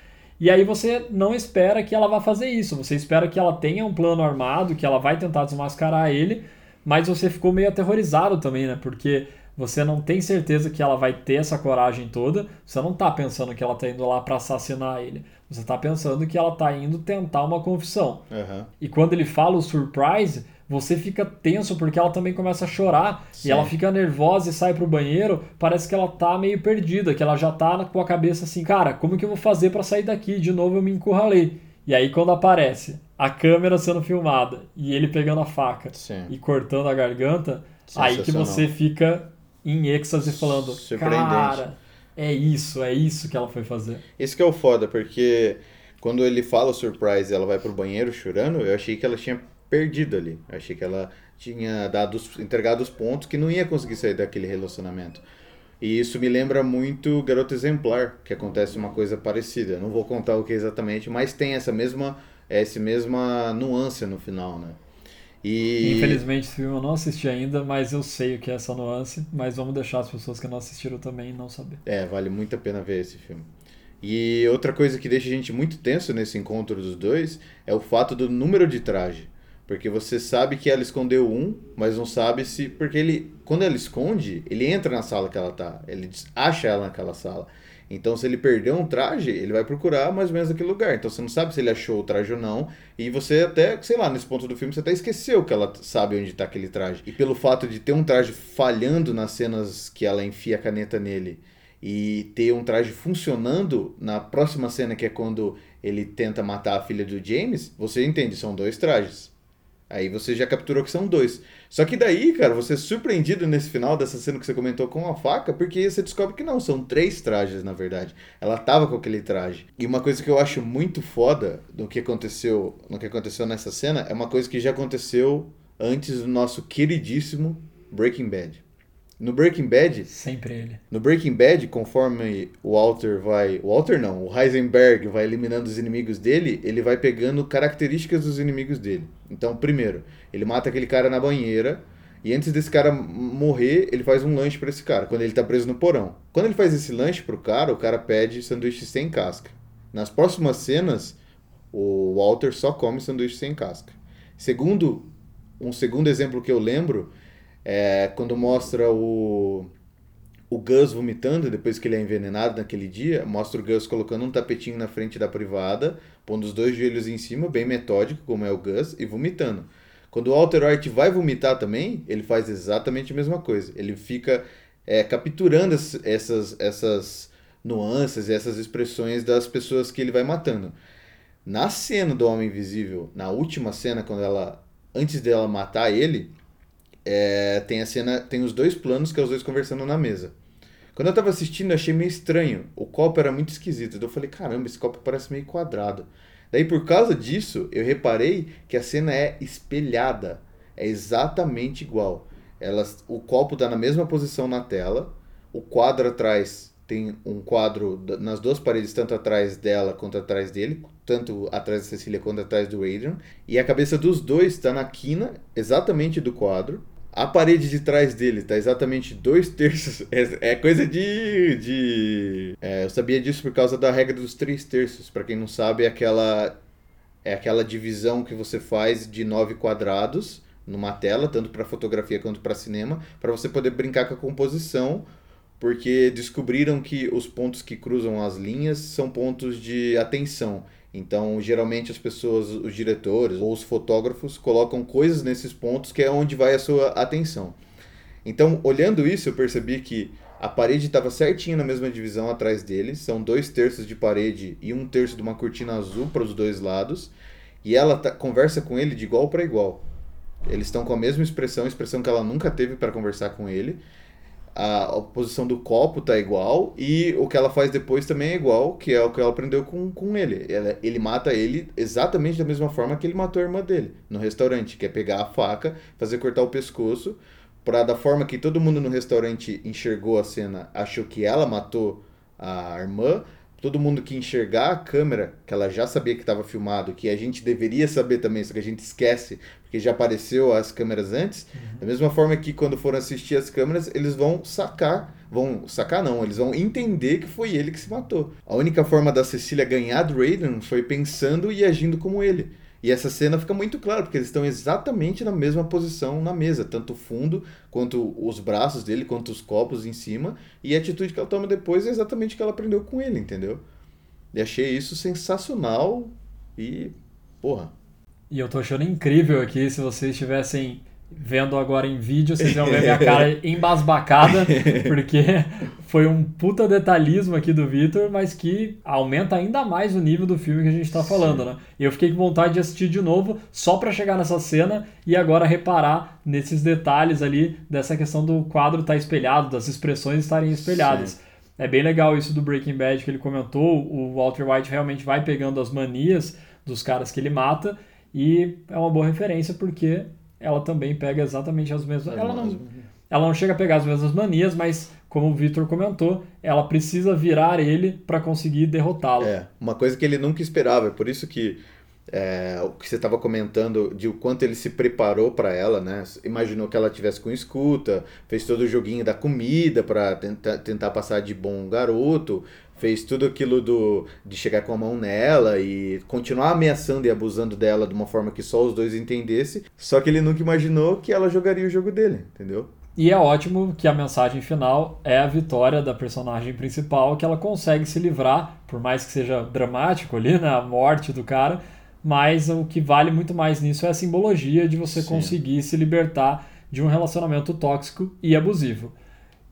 E aí você não espera que ela vá fazer isso, você espera que ela tenha um plano armado, que ela vai tentar desmascarar ele, mas você ficou meio aterrorizado também, né? Porque você não tem certeza que ela vai ter essa coragem toda, você não tá pensando que ela tá indo lá pra assassinar ele. Você tá pensando que ela tá indo tentar uma confissão. Aham. E quando ele fala o surprise, você fica tenso porque ela também começa a chorar Sim. e ela fica nervosa e sai pro banheiro. Parece que ela tá meio perdida, que ela já tá com a cabeça assim, cara, como que eu vou fazer pra sair daqui? De novo eu me encurralei. E aí quando aparece a câmera sendo filmada e ele pegando a faca Sim. e cortando a garganta, aí que você fica em êxtase falando, cara, é isso, é isso que ela foi fazer. Esse que é o foda, porque quando ele fala o surprise e ela vai pro banheiro chorando, eu achei que ela tinha perdido ali. Eu achei que ela tinha dado entregado os pontos que não ia conseguir sair daquele relacionamento. E isso me lembra muito Garota Exemplar, que acontece uma coisa parecida. Eu Não vou contar o que exatamente, mas tem essa mesma, essa mesma nuance no final, né? E Infelizmente, esse filme eu não assisti ainda, mas eu sei o que é essa nuance. Mas vamos deixar as pessoas que não assistiram também não saber. É, vale muito a pena ver esse filme. E outra coisa que deixa a gente muito tenso nesse encontro dos dois é o fato do número de traje. Porque você sabe que ela escondeu um, mas não sabe se. Porque ele. Quando ela esconde, ele entra na sala que ela tá. Ele acha ela naquela sala. Então, se ele perdeu um traje, ele vai procurar mais ou menos aquele lugar. Então, você não sabe se ele achou o traje ou não. E você até, sei lá, nesse ponto do filme, você até esqueceu que ela sabe onde tá aquele traje. E pelo fato de ter um traje falhando nas cenas que ela enfia a caneta nele e ter um traje funcionando na próxima cena, que é quando ele tenta matar a filha do James, você entende, são dois trajes. Aí você já capturou que são dois. Só que daí, cara, você é surpreendido nesse final dessa cena que você comentou com a faca, porque você descobre que não, são três trajes, na verdade. Ela tava com aquele traje. E uma coisa que eu acho muito foda do que aconteceu, no que aconteceu nessa cena, é uma coisa que já aconteceu antes do nosso queridíssimo Breaking Bad. No Breaking Bad, Sempre ele. no Breaking Bad, conforme o Walter vai. O Walter não, o Heisenberg vai eliminando os inimigos dele, ele vai pegando características dos inimigos dele. Então, primeiro, ele mata aquele cara na banheira. E antes desse cara morrer, ele faz um lanche pra esse cara, quando ele tá preso no porão. Quando ele faz esse lanche pro cara, o cara pede sanduíche sem casca. Nas próximas cenas, o Walter só come sanduíche sem casca. Segundo, um segundo exemplo que eu lembro é quando mostra o o Gus vomitando depois que ele é envenenado naquele dia, mostra o Gus colocando um tapetinho na frente da privada, pondo os dois joelhos em cima, bem metódico, como é o Gus, e vomitando. Quando o Walter White vai vomitar também, ele faz exatamente a mesma coisa. Ele fica é, capturando es- essas, essas nuances, essas expressões das pessoas que ele vai matando. Na cena do Homem Invisível, na última cena, quando ela. Antes dela matar ele, é, tem a cena. Tem os dois planos que é os dois conversando na mesa. Quando eu tava assistindo, achei meio estranho. O copo era muito esquisito. Então eu falei, caramba, esse copo parece meio quadrado. Daí, por causa disso, eu reparei que a cena é espelhada. É exatamente igual. Elas, o copo tá na mesma posição na tela. O quadro atrás tem um quadro nas duas paredes, tanto atrás dela quanto atrás dele. Tanto atrás da Cecília quanto atrás do Adrian. E a cabeça dos dois está na quina, exatamente do quadro. A parede de trás dele tá exatamente dois terços. É, é coisa de. de é, eu sabia disso por causa da regra dos três terços. Pra quem não sabe, é aquela, é aquela divisão que você faz de nove quadrados numa tela, tanto para fotografia quanto para cinema, para você poder brincar com a composição, porque descobriram que os pontos que cruzam as linhas são pontos de atenção. Então, geralmente as pessoas, os diretores ou os fotógrafos colocam coisas nesses pontos que é onde vai a sua atenção. Então, olhando isso, eu percebi que a parede estava certinha na mesma divisão atrás dele. São dois terços de parede e um terço de uma cortina azul para os dois lados. E ela tá- conversa com ele de igual para igual. Eles estão com a mesma expressão, expressão que ela nunca teve para conversar com ele. A, posição do copo tá igual e o que ela faz depois também é igual, que é o que ela aprendeu com, com ele. Ela- ele mata ele exatamente da mesma forma que ele matou a irmã dele no restaurante, que é pegar a faca, fazer cortar o pescoço, pra da forma que todo mundo no restaurante enxergou a cena, achou que ela matou a irmã, todo mundo que enxergar a câmera, que ela já sabia que estava filmado, que a gente deveria saber também, só que a gente esquece, porque já apareceu as câmeras antes, da mesma forma que quando foram assistir as câmeras, eles vão sacar, vão sacar não, eles vão entender que foi ele que se matou. A única forma da Cecília ganhar do Raiden foi pensando e agindo como ele. E essa cena fica muito clara, porque eles estão exatamente na mesma posição na mesa, tanto o fundo, quanto os braços dele, quanto os copos em cima, e a atitude que ela toma depois é exatamente o que ela aprendeu com ele, entendeu? E achei isso sensacional e, porra, E eu tô achando incrível aqui, se vocês estivessem vendo agora em vídeo, vocês iam ver minha cara embasbacada, porque foi um puta detalhismo aqui do Victor, mas que aumenta ainda mais o nível do filme que a gente tá falando, né? E eu fiquei com vontade de assistir de novo, só pra chegar nessa cena e agora reparar nesses detalhes ali dessa questão do quadro estar espelhado, das expressões estarem espelhadas. É bem legal isso do Breaking Bad que ele comentou. O Walter White realmente vai pegando as manias dos caras que ele mata e é uma boa referência porque ela também pega exatamente as mesmas. Ela não, ela não chega a pegar as mesmas manias, mas como o Victor comentou, ela precisa virar ele para conseguir derrotá-lo. É, uma coisa que ele nunca esperava, é por isso que é, o que você estava comentando de o quanto ele se preparou para ela, né? Imaginou que ela tivesse com escuta, fez todo o joguinho da comida para tentar, tentar passar de bom garoto, fez tudo aquilo do de chegar com a mão nela e continuar ameaçando e abusando dela de uma forma que só os dois entendessem. Só que ele nunca imaginou que ela jogaria o jogo dele, entendeu? E é ótimo que a mensagem final é a vitória da personagem principal, que ela consegue se livrar, por mais que seja dramático ali, né, a morte do cara, mas o que vale muito mais nisso é a simbologia de você Sim. conseguir se libertar de um relacionamento tóxico e abusivo.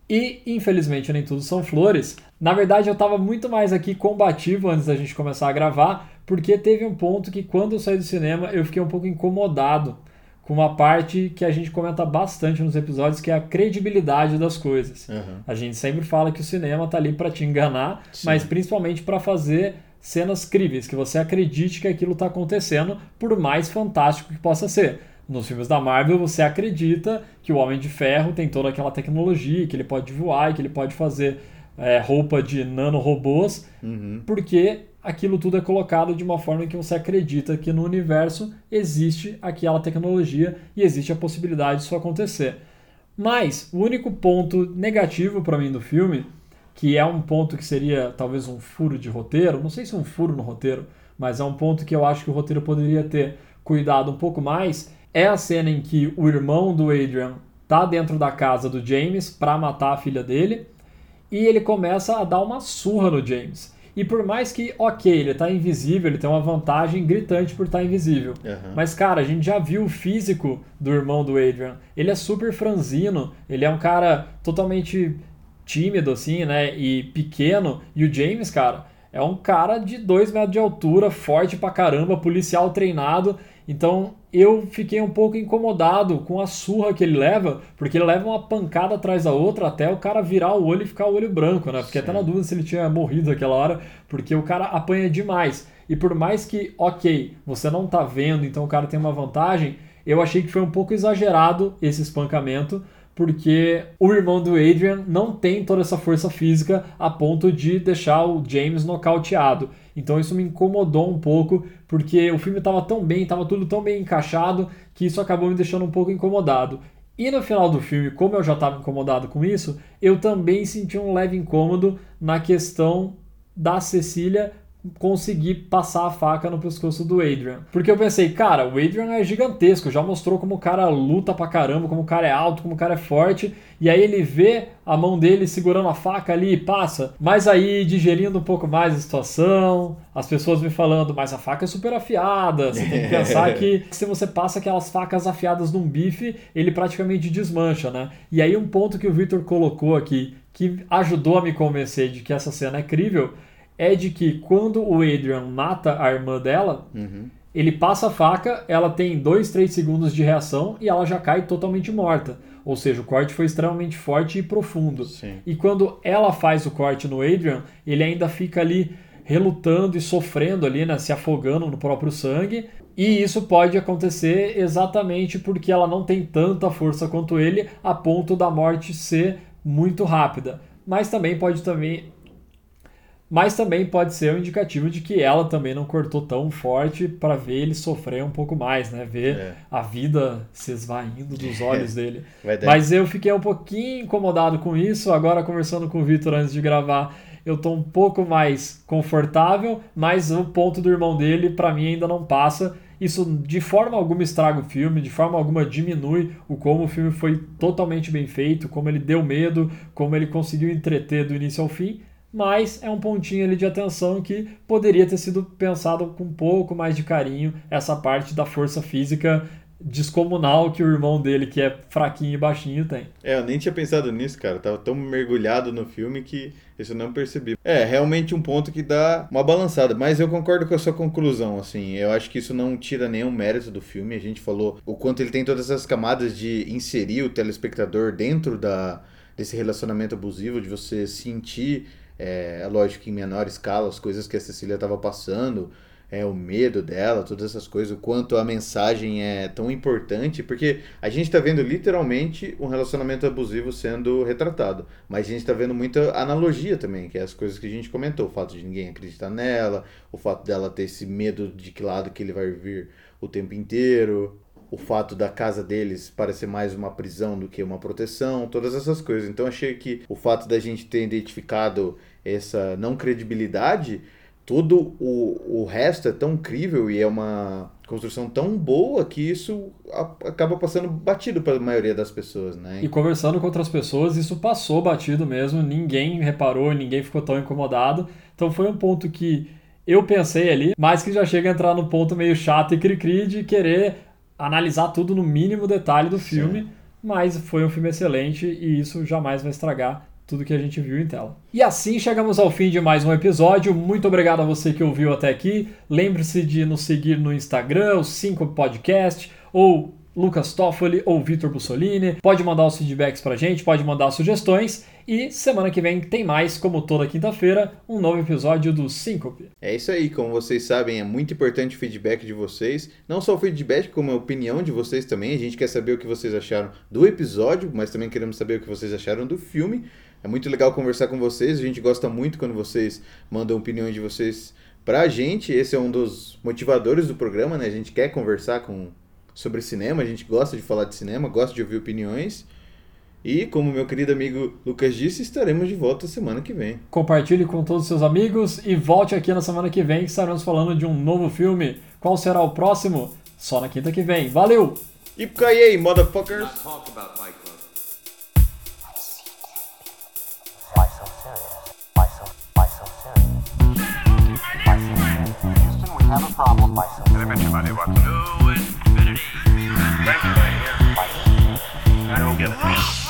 E, infelizmente, nem tudo são flores. Na verdade, eu estava muito mais aqui combativo antes da gente começar a gravar, porque teve um ponto que, quando eu saí do cinema, eu fiquei um pouco incomodado com uma parte que a gente comenta bastante nos episódios, que é a credibilidade das coisas. Uhum. A gente sempre fala que o cinema tá ali para te enganar, Sim. mas principalmente para fazer cenas críveis, que você acredite que aquilo está acontecendo, por mais fantástico que possa ser. Nos filmes da Marvel, você acredita que o Homem de Ferro tem toda aquela tecnologia, que ele pode voar, e que ele pode fazer é, roupa de nanorobôs, Uhum. porque aquilo tudo é colocado de uma forma que você acredita que no universo existe aquela tecnologia e existe a possibilidade disso acontecer. Mas o único ponto negativo para mim do filme, que é um ponto que seria talvez um furo de roteiro, não sei se é um furo no roteiro, mas é um ponto que eu acho que o roteiro poderia ter cuidado um pouco mais, é a cena em que o irmão do Adrian tá dentro da casa do James para matar a filha dele e ele começa a dar uma surra no James. E por mais que, ok, ele tá invisível, ele tem uma vantagem gritante por estar invisível. Uhum. Mas, cara, a gente já viu o físico do irmão do Adrian. Ele é super franzino, ele é um cara totalmente tímido, assim, né? E pequeno. E o James, cara, é um cara de 2 metros de altura, forte pra caramba, policial treinado. Então eu fiquei um pouco incomodado com a surra que ele leva, porque ele leva uma pancada atrás da outra até o cara virar o olho e ficar o olho branco, né? Fiquei até na dúvida se ele tinha morrido naquela hora, porque o cara apanha demais. E por mais que, ok, você não tá vendo, então o cara tem uma vantagem, eu achei que foi um pouco exagerado esse espancamento, porque o irmão do Adrian não tem toda essa força física a ponto de deixar o James nocauteado. Então isso me incomodou um pouco, porque o filme estava tão bem, estava tudo tão bem encaixado, que isso acabou me deixando um pouco incomodado. E no final do filme, como eu já estava incomodado com isso, eu também senti um leve incômodo na questão da Cecília conseguir passar a faca no pescoço do Adrian. Porque eu pensei, cara, o Adrian é gigantesco, já mostrou como o cara luta pra caramba, como o cara é alto, como o cara é forte, e aí ele vê a mão dele segurando a faca ali e passa. Mas aí, digerindo um pouco mais a situação, as pessoas me falando, mas a faca é super afiada, você tem que pensar que se você passa aquelas facas afiadas num bife, ele praticamente desmancha, né? E aí um ponto que o Victor colocou aqui, que ajudou a me convencer de que essa cena é crível, é de que quando o Adrian mata a irmã dela, Uhum. ele passa a faca, ela tem 2, 3 segundos de reação e ela já cai totalmente morta. Ou seja, o corte foi extremamente forte e profundo. Sim. E quando ela faz o corte no Adrian, ele ainda fica ali relutando e sofrendo ali, né, se afogando no próprio sangue. E isso pode acontecer exatamente porque ela não tem tanta força quanto ele, a ponto da morte ser muito rápida. Mas também pode também mas também pode ser um indicativo de que ela também não cortou tão forte para ver ele sofrer um pouco mais, né? Ver É. a vida se esvaindo dos olhos dele. Mas eu fiquei um pouquinho incomodado com isso. Agora, conversando com o Vitor antes de gravar, eu tô um pouco mais confortável, mas o ponto do irmão dele, para mim, ainda não passa. Isso de forma alguma estraga o filme, de forma alguma diminui o como o filme foi totalmente bem feito, como ele deu medo, como ele conseguiu entreter do início ao fim. Mas é um pontinho ali de atenção que poderia ter sido pensado com um pouco mais de carinho, essa parte da força física descomunal que o irmão dele, que é fraquinho e baixinho, tem. É, eu nem tinha pensado nisso, cara. Eu tava tão mergulhado no filme que isso eu não percebi. É, realmente um ponto que dá uma balançada. Mas eu concordo com a sua conclusão, assim. Eu acho que isso não tira nenhum mérito do filme. A gente falou o quanto ele tem todas essas camadas de inserir o telespectador dentro da, desse relacionamento abusivo, de você sentir, é, é lógico que em menor escala, as coisas que a Cecília estava passando, é, o medo dela, todas essas coisas, o quanto a mensagem é tão importante, porque a gente está vendo literalmente um relacionamento abusivo sendo retratado, mas a gente está vendo muita analogia também, que é as coisas que a gente comentou, o fato de ninguém acreditar nela, o fato dela ter esse medo de que lado que ele vai vir o tempo inteiro, o fato da casa deles parecer mais uma prisão do que uma proteção, todas essas coisas. Então achei que o fato da gente ter identificado essa não credibilidade todo o, o resto é tão incrível e é uma construção tão boa que isso acaba passando batido para a maioria das pessoas, né? E conversando com outras pessoas, isso passou batido mesmo, ninguém reparou, ninguém ficou tão incomodado. Então foi um ponto que eu pensei ali, mas que já chega a entrar no ponto meio chato e cri-cri de querer analisar tudo no mínimo detalhe do filme, Sim. mas foi um filme excelente e isso jamais vai estragar tudo que a gente viu em tela. E assim chegamos ao fim de mais um episódio. Muito obrigado a você que ouviu até aqui. Lembre-se de nos seguir no Instagram, o 5 Podcast, ou Lucas Toffoli ou Vitor Bussolini. Pode mandar os feedbacks pra gente, pode mandar sugestões. E semana que vem tem mais, como toda quinta-feira, um novo episódio do Síncope. É isso aí, como vocês sabem, é muito importante o feedback de vocês. Não só o feedback, como a opinião de vocês também. A gente quer saber o que vocês acharam do episódio, mas também queremos saber o que vocês acharam do filme. É muito legal conversar com vocês. A gente gosta muito quando vocês mandam opiniões de vocês pra gente. Esse é um dos motivadores do programa, né? A gente quer conversar com sobre cinema, a gente gosta de falar de cinema, gosta de ouvir opiniões. E, como meu querido amigo Lucas disse, estaremos de volta semana que vem. Compartilhe com todos os seus amigos e volte aqui na semana que vem que estaremos falando de um novo filme. Qual será o próximo? Só na quinta que vem. Valeu! Ipkaiei, motherfuckers! Not talk about Fight Club. Why so serious? Why so, why so serious? Why so serious? Houston, we have a problem. Why so serious? Everybody wants to know infinity. Thank you, my dear. Why so serious? I don't get it.